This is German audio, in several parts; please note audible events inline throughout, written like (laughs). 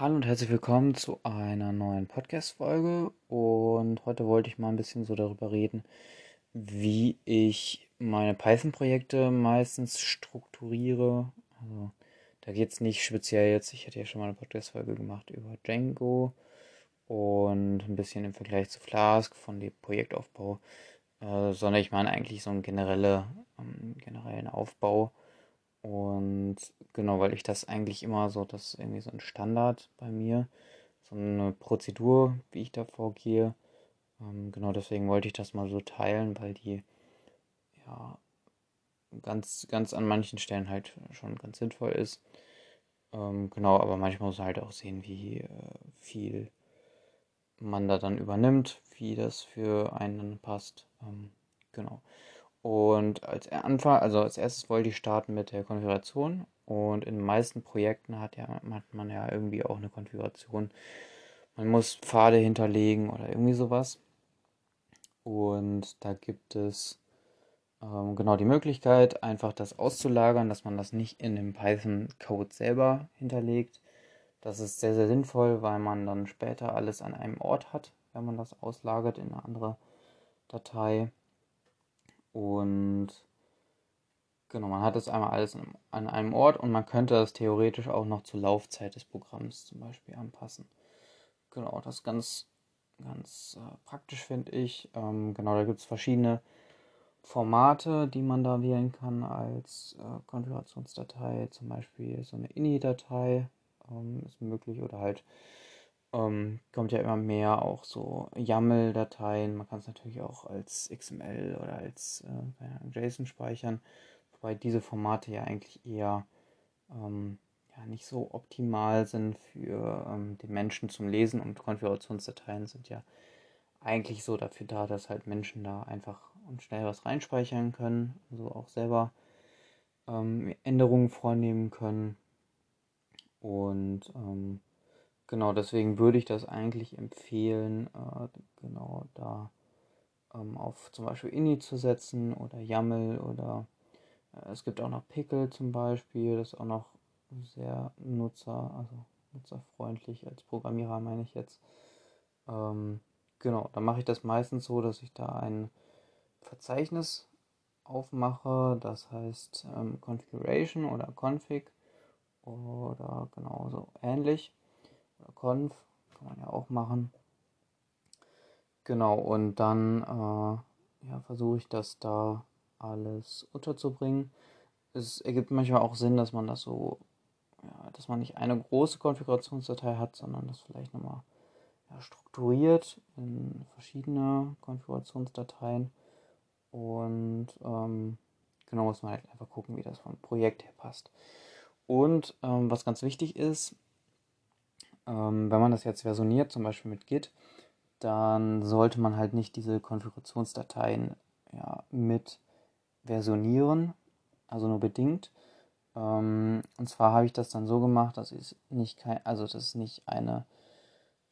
Hallo und herzlich willkommen zu einer neuen Podcast-Folge. Und heute wollte ich mal ein bisschen so darüber reden, wie ich meine Python-Projekte meistens strukturiere. Also, da geht es nicht speziell jetzt, ich hatte ja schon mal eine Podcast-Folge gemacht über Django und ein bisschen im Vergleich zu Flask von dem Projektaufbau, äh, sondern ich meine eigentlich so einen generelle, ähm, generellen Aufbau und genau, weil ich das eigentlich immer so, das ist irgendwie so ein Standard bei mir, so eine Prozedur, wie ich da vorgehe. Ähm, genau deswegen wollte ich das mal so teilen, weil die ja ganz, ganz an manchen Stellen halt schon ganz sinnvoll ist. Ähm, genau, aber manchmal muss man halt auch sehen, wie äh, viel man da dann übernimmt, wie das für einen passt. Ähm, genau. Und als Anfang, also als erstes wollte ich starten mit der Konfiguration. Und in den meisten Projekten hat, ja, hat man ja irgendwie auch eine Konfiguration. Man muss Pfade hinterlegen oder irgendwie sowas. Und da gibt es ähm, genau die Möglichkeit, einfach das auszulagern, dass man das nicht in dem Python-Code selber hinterlegt. Das ist sehr, sehr sinnvoll, weil man dann später alles an einem Ort hat, wenn man das auslagert in eine andere Datei. Und genau, man hat das einmal alles an einem Ort und man könnte das theoretisch auch noch zur Laufzeit des Programms zum Beispiel anpassen. Genau, das ist ganz, ganz äh, praktisch, finde ich. Ähm, genau, da gibt es verschiedene Formate, die man da wählen kann als äh, Konfigurationsdatei. Zum Beispiel so eine INI-Datei ähm, ist möglich oder halt ähm, kommt ja immer mehr auch so YAML-Dateien. Man kann es natürlich auch als XML oder als äh, JSON speichern, wobei diese Formate ja eigentlich eher ähm, ja, nicht so optimal sind für ähm, den Menschen zum Lesen und Konfigurationsdateien sind ja eigentlich so dafür da, dass halt Menschen da einfach und schnell was reinspeichern können, also auch selber ähm, Änderungen vornehmen können und ähm, Genau, deswegen würde ich das eigentlich empfehlen, äh, genau da ähm, auf zum Beispiel INI zu setzen oder YAML oder äh, es gibt auch noch Pickle zum Beispiel, das ist auch noch sehr nutzer, also nutzerfreundlich als Programmierer meine ich jetzt. Ähm, genau, dann mache ich das meistens so, dass ich da ein Verzeichnis aufmache, das heißt ähm, Configuration oder Config oder genauso ähnlich oder Conf, kann man ja auch machen. Genau, und dann äh, ja, versuche ich das da alles unterzubringen. Es ergibt manchmal auch Sinn, dass man das so, ja, dass man nicht eine große Konfigurationsdatei hat, sondern das vielleicht nochmal ja, strukturiert in verschiedene Konfigurationsdateien. Und ähm, genau muss man halt einfach gucken, wie das vom Projekt her passt. Und ähm, was ganz wichtig ist, ähm, wenn man das jetzt versioniert, zum Beispiel mit Git, dann sollte man halt nicht diese Konfigurationsdateien ja, mit versionieren, also nur bedingt. Ähm, und zwar habe ich das dann so gemacht, dass es nicht kein, also das ist nicht eine,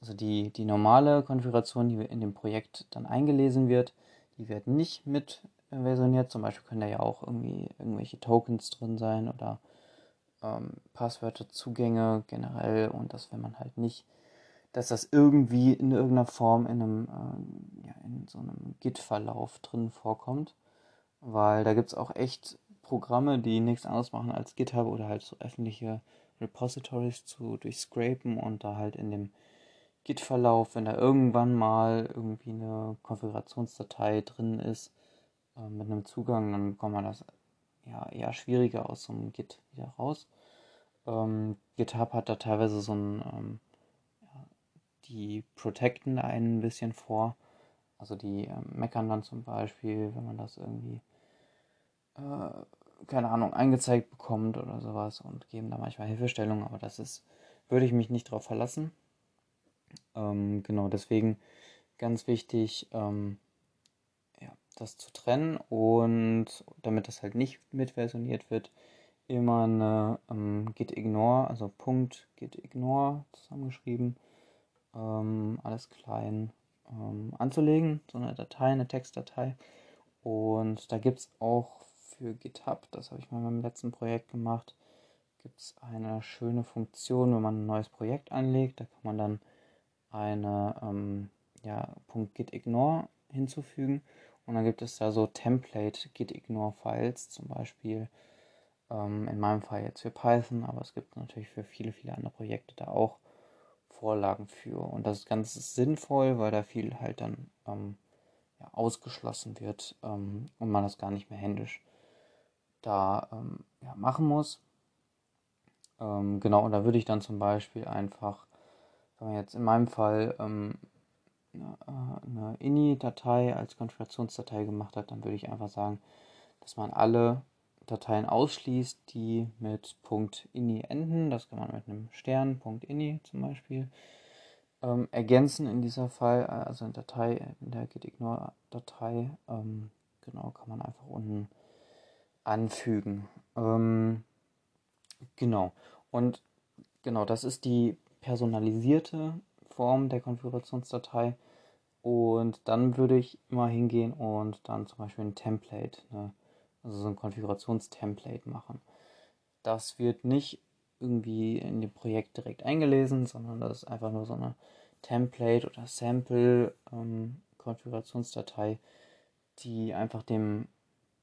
also die, die normale Konfiguration, die in dem Projekt dann eingelesen wird, die wird nicht mit versioniert. Zum Beispiel können da ja auch irgendwie irgendwelche Tokens drin sein oder ähm, Passwörter, Zugänge generell und das will man halt nicht, dass das irgendwie in irgendeiner Form in einem, ähm, ja, in so einem Git-Verlauf drin vorkommt, weil da gibt es auch echt Programme, die nichts anderes machen als GitHub oder halt so öffentliche Repositories zu durchscrapen und da halt in dem Git-Verlauf, wenn da irgendwann mal irgendwie eine Konfigurationsdatei drin ist äh, mit einem Zugang, dann bekommt man das ja, eher schwieriger aus so einem Git wieder raus. Ähm, GitHub hat da teilweise so ein, ähm, ja, die protecten da einen ein bisschen vor. Also die ähm, meckern dann zum Beispiel, wenn man das irgendwie, äh, keine Ahnung, eingezeigt bekommt oder sowas und geben da manchmal Hilfestellung, aber das ist, würde ich mich nicht drauf verlassen. Ähm, genau, deswegen ganz wichtig, ähm, das zu trennen und damit das halt nicht mitversioniert wird, immer eine ähm, git-ignore, also Punkt git-ignore zusammengeschrieben, ähm, alles klein ähm, anzulegen, so eine Datei, eine Textdatei. Und da gibt es auch für GitHub, das habe ich mal in meinem letzten Projekt gemacht, gibt es eine schöne Funktion, wenn man ein neues Projekt anlegt. Da kann man dann eine ähm, ja, .gitignore hinzufügen und dann gibt es da so Template gitignore Files zum Beispiel. Ähm, in meinem Fall jetzt für Python, aber es gibt natürlich für viele, viele andere Projekte da auch Vorlagen für. Und das ist ganz sinnvoll, weil da viel halt dann ähm, ja, ausgeschlossen wird ähm, und man das gar nicht mehr händisch da ähm, ja, machen muss. Ähm, genau, und da würde ich dann zum Beispiel einfach, wenn man jetzt in meinem Fall ähm, eine, eine INI-Datei als Konfigurationsdatei gemacht hat, dann würde ich einfach sagen, dass man alle Dateien ausschließt, die mit .ini enden. Das kann man mit einem Stern, .ini zum Beispiel, ähm, ergänzen in dieser Fall, also in, Datei, in der gitignore-Datei. Ähm, genau, kann man einfach unten anfügen. Ähm, genau. Und genau, das ist die personalisierte Form der Konfigurationsdatei. Und dann würde ich immer hingehen und dann zum Beispiel ein Template, ne, also so ein Konfigurationstemplate machen. Das wird nicht irgendwie in dem Projekt direkt eingelesen, sondern das ist einfach nur so eine Template oder Sample ähm, Konfigurationsdatei, die einfach dem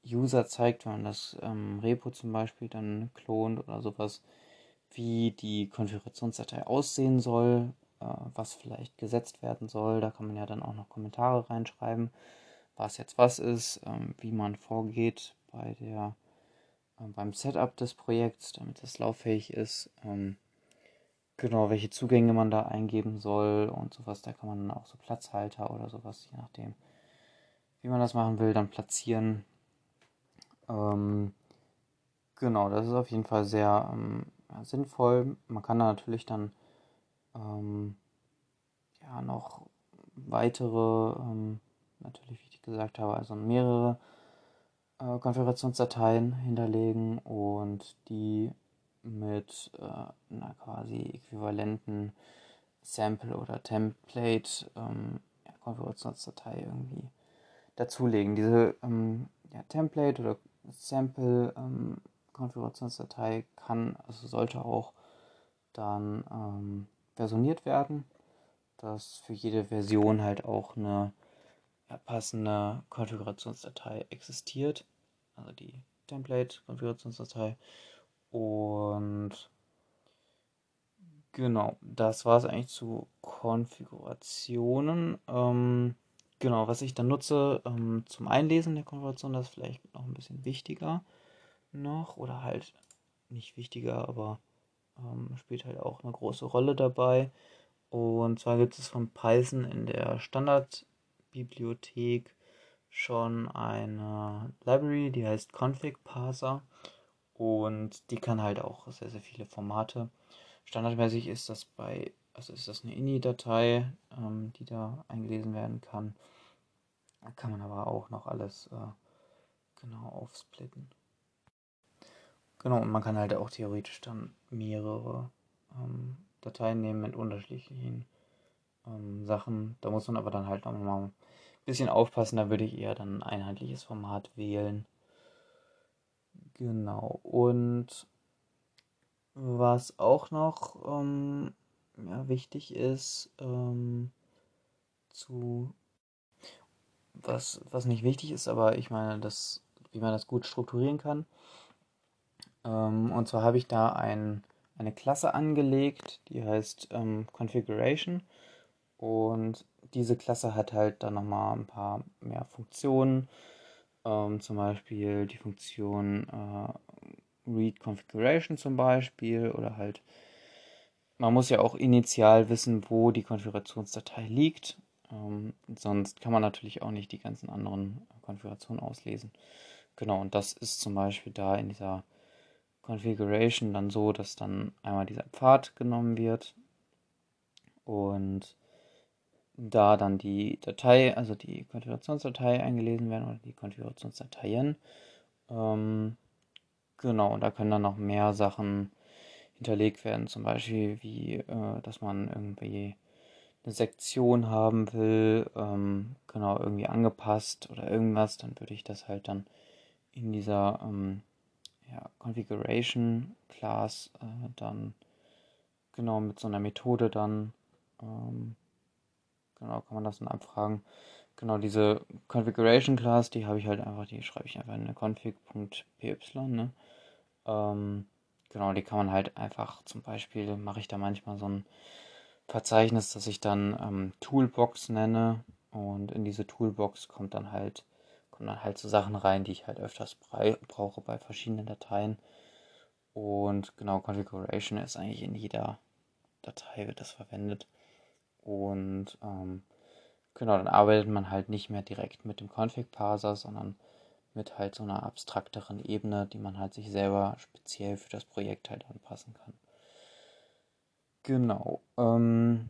User zeigt, wenn man das ähm, Repo zum Beispiel dann klont oder sowas, wie die Konfigurationsdatei aussehen soll, was vielleicht gesetzt werden soll. Da kann man ja dann auch noch Kommentare reinschreiben, was jetzt was ist, ähm, wie man vorgeht bei der äh, beim Setup des Projekts, damit es lauffähig ist. Ähm, genau, welche Zugänge man da eingeben soll und sowas. Da kann man dann auch so Platzhalter oder sowas, je nachdem, wie man das machen will, dann platzieren. Ähm, genau, das ist auf jeden Fall sehr sinnvoll. Man kann da natürlich dann ähm, ja noch weitere, ähm, natürlich wie ich gesagt habe, also mehrere äh, Konfigurationsdateien hinterlegen und die mit äh, einer quasi äquivalenten Sample oder Template ähm, ja, irgendwie dazulegen. Diese ähm, ja, Template oder Sample ähm, kann, also sollte auch dann ähm, versioniert werden, dass für jede Version halt auch eine passende Konfigurationsdatei existiert, also die Template-Konfigurationsdatei. Und genau, das war es eigentlich zu Konfigurationen. Ähm, genau, was ich dann nutze ähm, zum Einlesen der Konfiguration, das ist vielleicht noch ein bisschen wichtiger noch oder halt nicht wichtiger, aber ähm, spielt halt auch eine große Rolle dabei. Und zwar gibt es von Python in der Standardbibliothek schon eine Library, die heißt Config Parser und die kann halt auch sehr, sehr viele Formate. Standardmäßig ist das bei, also ist das eine INI-Datei, ähm, die da eingelesen werden kann. Da kann man aber auch noch alles äh, genau aufsplitten. Genau, und man kann halt auch theoretisch dann mehrere ähm, Dateien nehmen mit unterschiedlichen ähm, Sachen. Da muss man aber dann halt nochmal ein bisschen aufpassen. Da würde ich eher dann ein einheitliches Format wählen. Genau. Und was auch noch ähm, ja, wichtig ist, ähm, zu was, was nicht wichtig ist, aber ich meine, das, wie man das gut strukturieren kann, und zwar habe ich da ein, eine Klasse angelegt, die heißt ähm, Configuration. Und diese Klasse hat halt dann nochmal ein paar mehr Funktionen. Ähm, zum Beispiel die Funktion äh, Read Configuration zum Beispiel oder halt man muss ja auch initial wissen, wo die Konfigurationsdatei liegt. Ähm, sonst kann man natürlich auch nicht die ganzen anderen Konfigurationen auslesen. Genau, und das ist zum Beispiel da in dieser Configuration dann so, dass dann einmal dieser Pfad genommen wird und da dann die Datei, also die Konfigurationsdatei eingelesen werden oder die Konfigurationsdateien. Ähm, genau, und da können dann noch mehr Sachen hinterlegt werden, zum Beispiel wie, äh, dass man irgendwie eine Sektion haben will, ähm, genau, irgendwie angepasst oder irgendwas, dann würde ich das halt dann in dieser ähm, ja, Configuration Class äh, dann genau mit so einer Methode dann ähm, genau kann man das dann abfragen. Genau, diese Configuration Class, die habe ich halt einfach, die schreibe ich einfach in eine config.py, ne? Ähm, genau, die kann man halt einfach, zum Beispiel mache ich da manchmal so ein Verzeichnis, das ich dann ähm, Toolbox nenne und in diese Toolbox kommt dann halt kommen dann halt so Sachen rein, die ich halt öfters brauche bei verschiedenen Dateien. Und genau, Configuration ist eigentlich in jeder Datei wird das verwendet. Und ähm, genau, dann arbeitet man halt nicht mehr direkt mit dem Config-Parser, sondern mit halt so einer abstrakteren Ebene, die man halt sich selber speziell für das Projekt halt anpassen kann. Genau. Ähm,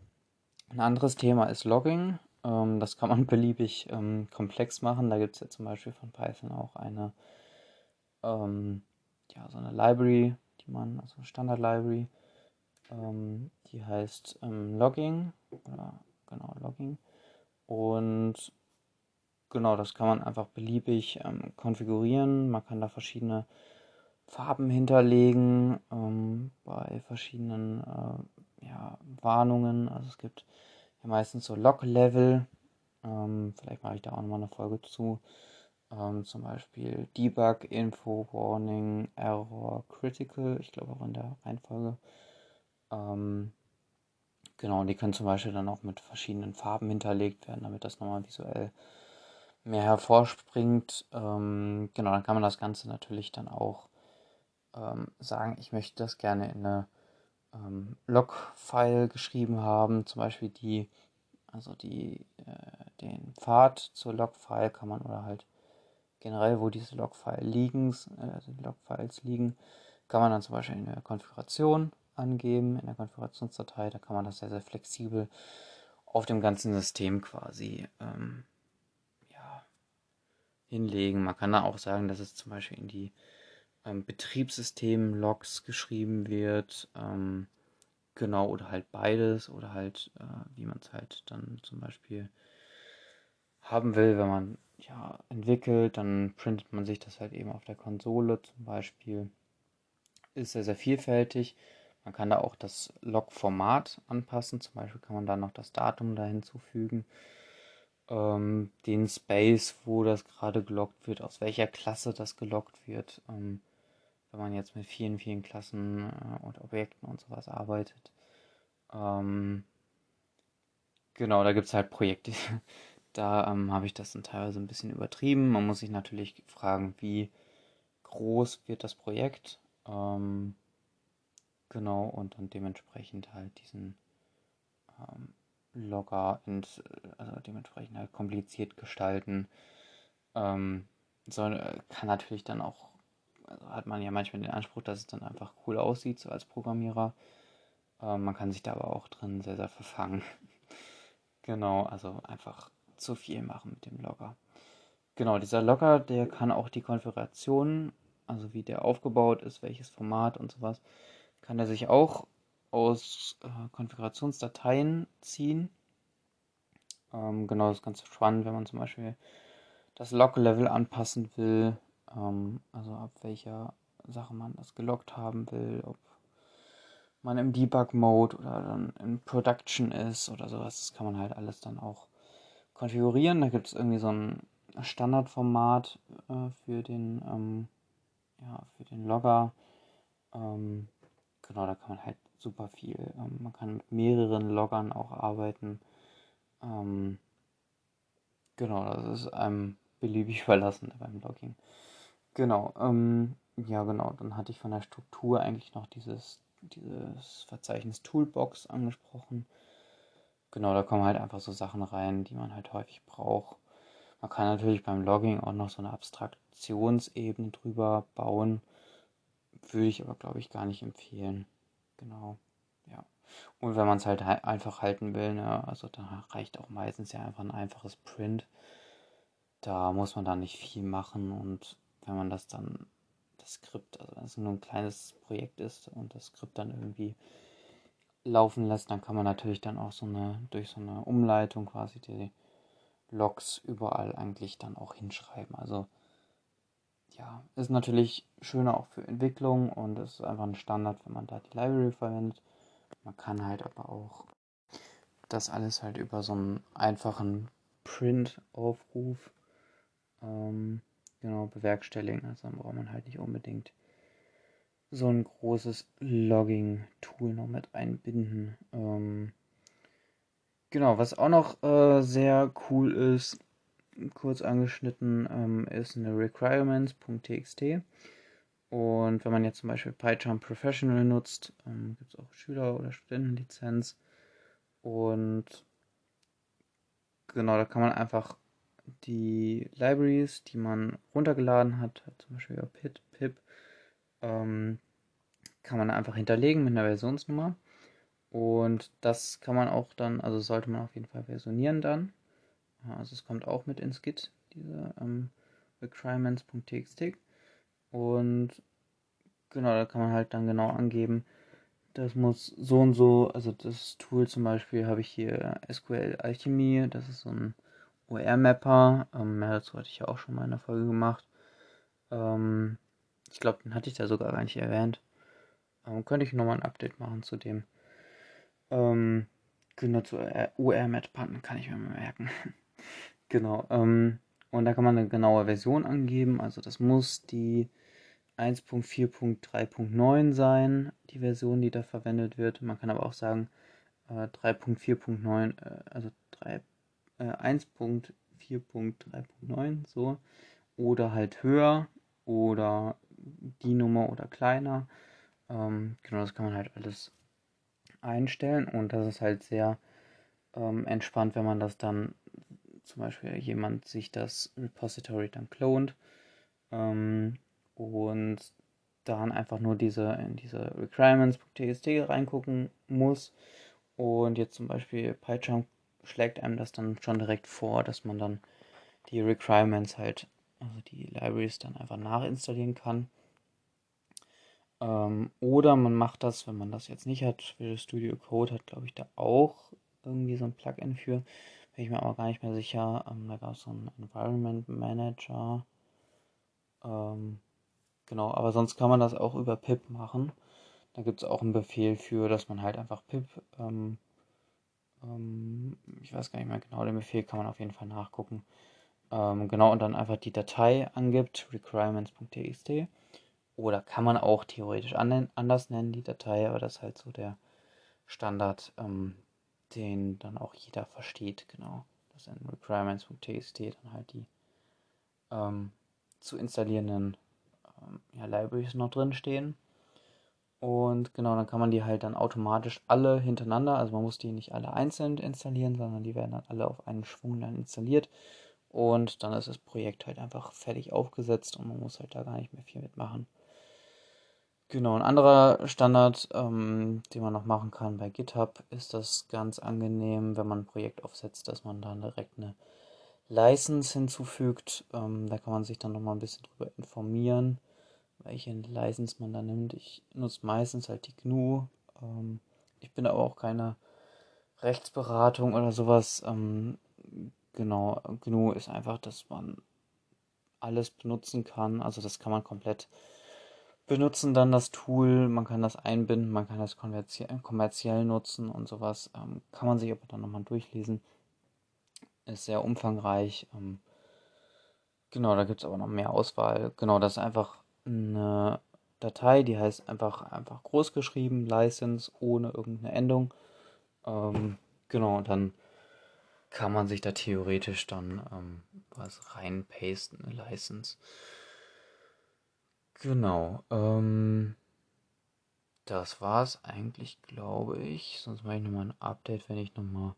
ein anderes Thema ist Logging. Ähm, das kann man (laughs) beliebig ähm, komplex machen. Da gibt es ja zum Beispiel von Python auch eine, ähm, ja, so eine Library, die man, also eine Standard-Library, ähm, die heißt ähm, Logging, oder genau, Logging. Und genau, das kann man einfach beliebig ähm, konfigurieren. Man kann da verschiedene Farben hinterlegen bei verschiedenen äh, ja, Warnungen. Also es gibt meistens so Log-Level. Ähm, vielleicht mache ich da auch nochmal eine Folge zu. Ähm, zum Beispiel Debug, Info, Warning, Error, Critical. Ich glaube auch in der Reihenfolge. Ähm, genau, die können zum Beispiel dann auch mit verschiedenen Farben hinterlegt werden, damit das nochmal visuell mehr hervorspringt. Ähm, genau, dann kann man das Ganze natürlich dann auch ähm, sagen, ich möchte das gerne in eine ähm, Log-File geschrieben haben, zum Beispiel die, also die, äh, den Pfad zur Log-File kann man oder halt generell, wo diese Log-File liegen, äh, also die Log-Files liegen, kann man dann zum Beispiel in der Konfiguration angeben, in der Konfigurationsdatei, da kann man das sehr, sehr flexibel auf dem ganzen System quasi ähm, ja, hinlegen. Man kann da auch sagen, dass es zum Beispiel in die ähm, Betriebssystem-Logs geschrieben wird. Ähm, genau, oder halt beides, oder halt, äh, wie man es halt dann zum Beispiel haben will, wenn man ja entwickelt, dann printet man sich das halt eben auf der Konsole zum Beispiel. Ist sehr, sehr vielfältig. Man kann da auch das Log-Format anpassen. Zum Beispiel kann man da noch das Datum da hinzufügen. Ähm, den Space, wo das gerade gelockt wird, aus welcher Klasse das gelockt wird. Ähm, wenn man jetzt mit vielen, vielen Klassen äh, und Objekten und sowas arbeitet. Ähm, genau, da gibt es halt Projekte. (laughs) da ähm, habe ich das dann teilweise ein bisschen übertrieben. Man muss sich natürlich fragen, wie groß wird das Projekt. Ähm, genau, und dann dementsprechend halt diesen ähm, Logger ins, also dementsprechend halt kompliziert gestalten. Ähm, soll, äh, kann natürlich dann auch hat man ja manchmal den Anspruch, dass es dann einfach cool aussieht, so als Programmierer. Ähm, man kann sich da aber auch drin sehr, sehr verfangen. (laughs) genau, also einfach zu viel machen mit dem Logger. Genau, dieser Logger, der kann auch die Konfiguration, also wie der aufgebaut ist, welches Format und sowas, kann er sich auch aus äh, Konfigurationsdateien ziehen. Ähm, genau, das ist ganz spannend, wenn man zum Beispiel das Log-Level anpassen will ähm, also ab welcher Sache man das gelockt haben will, ob man im Debug-Mode oder dann in Production ist oder sowas. Das kann man halt alles dann auch konfigurieren. Da gibt es irgendwie so ein Standardformat äh, für den ähm, ja, für den Logger. Ähm, genau, da kann man halt super viel. Ähm, man kann mit mehreren Loggern auch arbeiten. Ähm, genau, das ist einem beliebig (laughs) überlassen beim Logging. Genau, ähm, ja genau, dann hatte ich von der Struktur eigentlich noch dieses, dieses Verzeichnis Toolbox angesprochen. Genau, da kommen halt einfach so Sachen rein, die man halt häufig braucht. Man kann natürlich beim Logging auch noch so eine Abstraktionsebene drüber bauen. Würde ich aber, glaube ich, gar nicht empfehlen. Genau, ja. Und wenn man es halt einfach halten will, ne, also da reicht auch meistens ja einfach ein einfaches Print. Da muss man dann nicht viel machen und wenn man das dann, das Skript, also wenn es nur ein kleines Projekt ist und das Skript dann irgendwie laufen lässt, dann kann man natürlich dann auch so eine, durch so eine Umleitung quasi die Logs überall eigentlich dann auch hinschreiben. Also ja, ist natürlich schöner auch für Entwicklung und es ist einfach ein Standard, wenn man da die Library verwendet. Man kann halt aber auch das alles halt über so einen einfachen Print-Aufruf ähm, genau bewerkstelligen. Also dann braucht man halt nicht unbedingt so ein großes Logging-Tool noch mit einbinden. Ähm, genau, was auch noch äh, sehr cool ist, kurz angeschnitten, ähm, ist eine requirements.txt. Und wenn man jetzt zum Beispiel PyCharm Professional nutzt, ähm, gibt es auch Schüler- oder Studentenlizenz. Und genau, da kann man einfach die Libraries, die man runtergeladen hat, zum Beispiel über Pit, pip, ähm, kann man einfach hinterlegen mit einer Versionsnummer. Und das kann man auch dann, also sollte man auf jeden Fall versionieren dann. Also es kommt auch mit ins Git, diese ähm, requirements.txt. Und genau, da kann man halt dann genau angeben, das muss so und so, also das Tool zum Beispiel habe ich hier SQL Alchemy, das ist so ein OR-Mapper. Ähm, ja, dazu hatte ich ja auch schon mal in der Folge gemacht. Ähm, ich glaube, den hatte ich da sogar gar nicht erwähnt. Ähm, könnte ich nochmal ein Update machen zu dem. Ähm, genau, zu OR-Mapappen kann ich mir mal merken. (laughs) genau. Ähm, und da kann man eine genaue Version angeben. Also das muss die 1.4.3.9 sein, die Version, die da verwendet wird. Man kann aber auch sagen äh, 3.4.9, äh, also 3 äh, 1.4.3.9 so. Oder halt höher oder die Nummer oder kleiner. Ähm, genau, das kann man halt alles einstellen. Und das ist halt sehr ähm, entspannt, wenn man das dann zum Beispiel jemand sich das Repository dann clont ähm, und dann einfach nur diese in diese requirements.txt reingucken muss. Und jetzt zum Beispiel PyCharm schlägt einem das dann schon direkt vor, dass man dann die Requirements halt, also die Libraries dann einfach nachinstallieren kann. Ähm, oder man macht das, wenn man das jetzt nicht hat, Visual Studio Code hat, glaube ich, da auch irgendwie so ein Plugin für. Bin ich mir aber gar nicht mehr sicher. Ähm, da gab es so einen Environment Manager. Ähm, genau, aber sonst kann man das auch über pip machen. Da gibt es auch einen Befehl für, dass man halt einfach pip ähm, ich weiß gar nicht mehr genau, den Befehl kann man auf jeden Fall nachgucken. Ähm, genau, und dann einfach die Datei angibt, requirements.txt. Oder kann man auch theoretisch anders nennen, die Datei, aber das ist halt so der Standard, ähm, den dann auch jeder versteht, genau. Dass in requirements.txt dann halt die zu installierenden ja, Libraries noch drin stehen. Und genau, dann kann man die halt dann automatisch alle hintereinander, also man muss die nicht alle einzeln installieren, sondern die werden dann alle auf einen Schwung dann installiert. Und dann ist das Projekt halt einfach fertig aufgesetzt und man muss halt da gar nicht mehr viel mitmachen. Genau, ein anderer Standard, ähm, den man noch machen kann bei GitHub, ist das ganz angenehm, wenn man ein Projekt aufsetzt, dass man dann direkt eine License hinzufügt. Ähm, da kann man sich dann nochmal ein bisschen drüber informieren welche License man da nimmt. Ich nutze meistens halt die GNU. Ähm, ich bin aber auch keine Rechtsberatung oder sowas. Ähm, genau, GNU ist einfach, dass man alles benutzen kann. Also das kann man komplett benutzen dann das Tool, man kann das einbinden, man kann das kommerziell, nutzen und sowas. Ähm, kann man sich aber dann nochmal durchlesen. Ist sehr umfangreich. Ähm, genau, da gibt es aber noch mehr Auswahl. Genau, das ist einfach eine Datei, die heißt einfach, einfach groß geschrieben, License, ohne irgendeine Endung. Ähm, genau, und dann kann man sich da theoretisch dann ähm, was reinpasten, eine License. Genau. Ähm, das es eigentlich, glaube ich. Sonst mache ich nochmal ein Update, wenn ich nochmal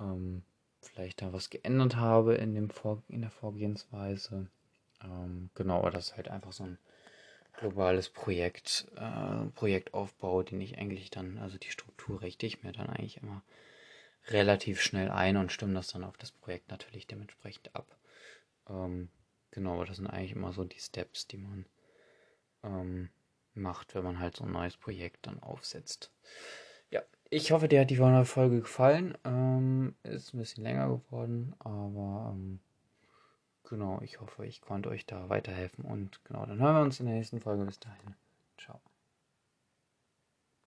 ähm, vielleicht da was geändert habe in, dem Vor in der Vorgehensweise. Ähm, genau, aber das ist halt einfach so ein globales Projekt, äh, Projektaufbau, den ich eigentlich dann, also die Struktur richte ich mir dann eigentlich immer relativ schnell ein und stimme das dann auf das Projekt natürlich dementsprechend ab. Ähm, genau, aber das sind eigentlich immer so die Steps, die man ähm, macht, wenn man halt so ein neues Projekt dann aufsetzt. Ja, ich hoffe, dir hat die Folge gefallen. Ähm, ist ein bisschen länger geworden, aber ähm, genau, ich hoffe, ich konnte euch da weiterhelfen und genau, dann hören wir uns in der nächsten Folge. Bis dahin. Ciao.